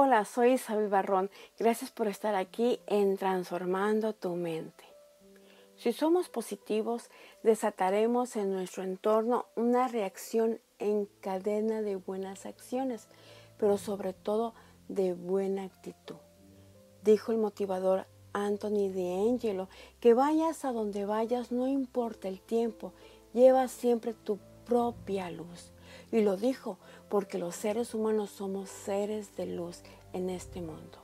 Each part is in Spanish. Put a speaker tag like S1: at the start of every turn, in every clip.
S1: Hola, soy Isabel Barrón. Gracias por estar aquí en Transformando tu mente. Si somos positivos, desataremos en nuestro entorno una reacción en cadena de buenas acciones, pero sobre todo de buena actitud. Dijo el motivador Anthony D'Angelo que vayas a donde vayas, no importa el tiempo, lleva siempre tu propia luz. Y lo dijo porque los seres humanos somos seres de luz en este mundo.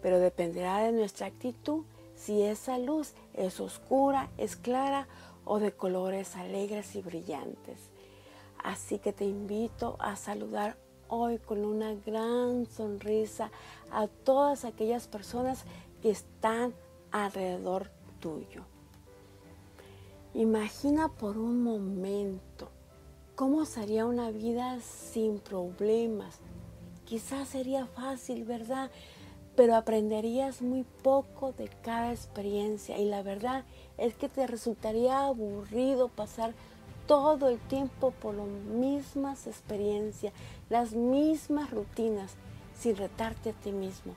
S1: Pero dependerá de nuestra actitud si esa luz es oscura, es clara o de colores alegres y brillantes. Así que te invito a saludar hoy con una gran sonrisa a todas aquellas personas que están alrededor tuyo. Imagina por un momento cómo sería una vida sin problemas. Quizás sería fácil, ¿verdad? Pero aprenderías muy poco de cada experiencia y la verdad es que te resultaría aburrido pasar todo el tiempo por las mismas experiencias, las mismas rutinas, sin retarte a ti mismo.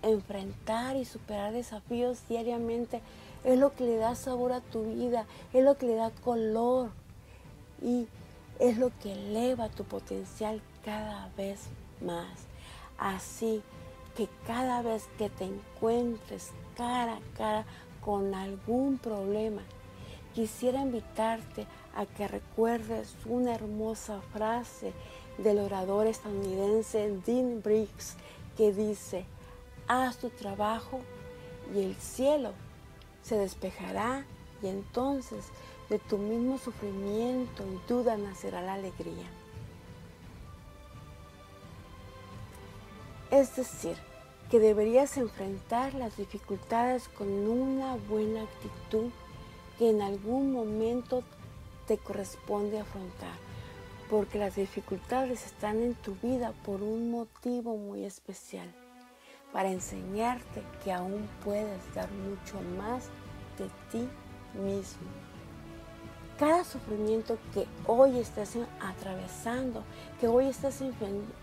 S1: Enfrentar y superar desafíos diariamente es lo que le da sabor a tu vida, es lo que le da color y es lo que eleva tu potencial cada vez más. Así que cada vez que te encuentres cara a cara con algún problema, quisiera invitarte a que recuerdes una hermosa frase del orador estadounidense Dean Briggs que dice, haz tu trabajo y el cielo se despejará y entonces de tu mismo sufrimiento y duda nacerá la alegría. Es decir, que deberías enfrentar las dificultades con una buena actitud que en algún momento te corresponde afrontar, porque las dificultades están en tu vida por un motivo muy especial, para enseñarte que aún puedes dar mucho más de ti mismo. Cada sufrimiento que hoy estás atravesando, que hoy estás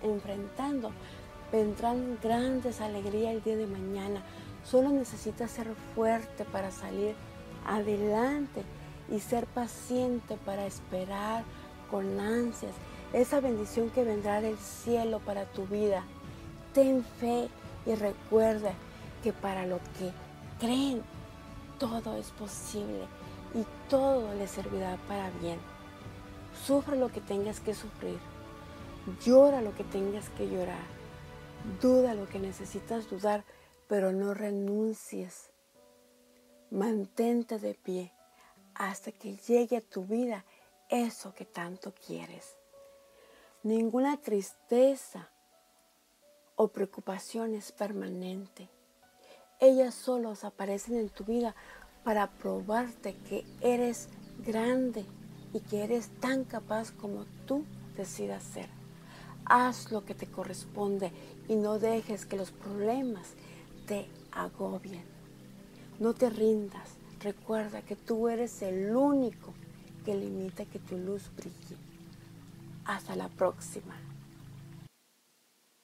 S1: enfrentando, vendrán grandes alegrías el día de mañana. Solo necesitas ser fuerte para salir adelante y ser paciente para esperar con ansias esa bendición que vendrá del cielo para tu vida. Ten fe y recuerda que para lo que creen todo es posible y todo le servirá para bien. Sufre lo que tengas que sufrir. Llora lo que tengas que llorar. Duda lo que necesitas dudar, pero no renuncies. Mantente de pie hasta que llegue a tu vida eso que tanto quieres. Ninguna tristeza o preocupación es permanente. Ellas solos aparecen en tu vida para probarte que eres grande y que eres tan capaz como tú decidas ser. Haz lo que te corresponde y no dejes que los problemas te agobien. No te rindas. Recuerda que tú eres el único que limita que tu luz brille. Hasta la próxima.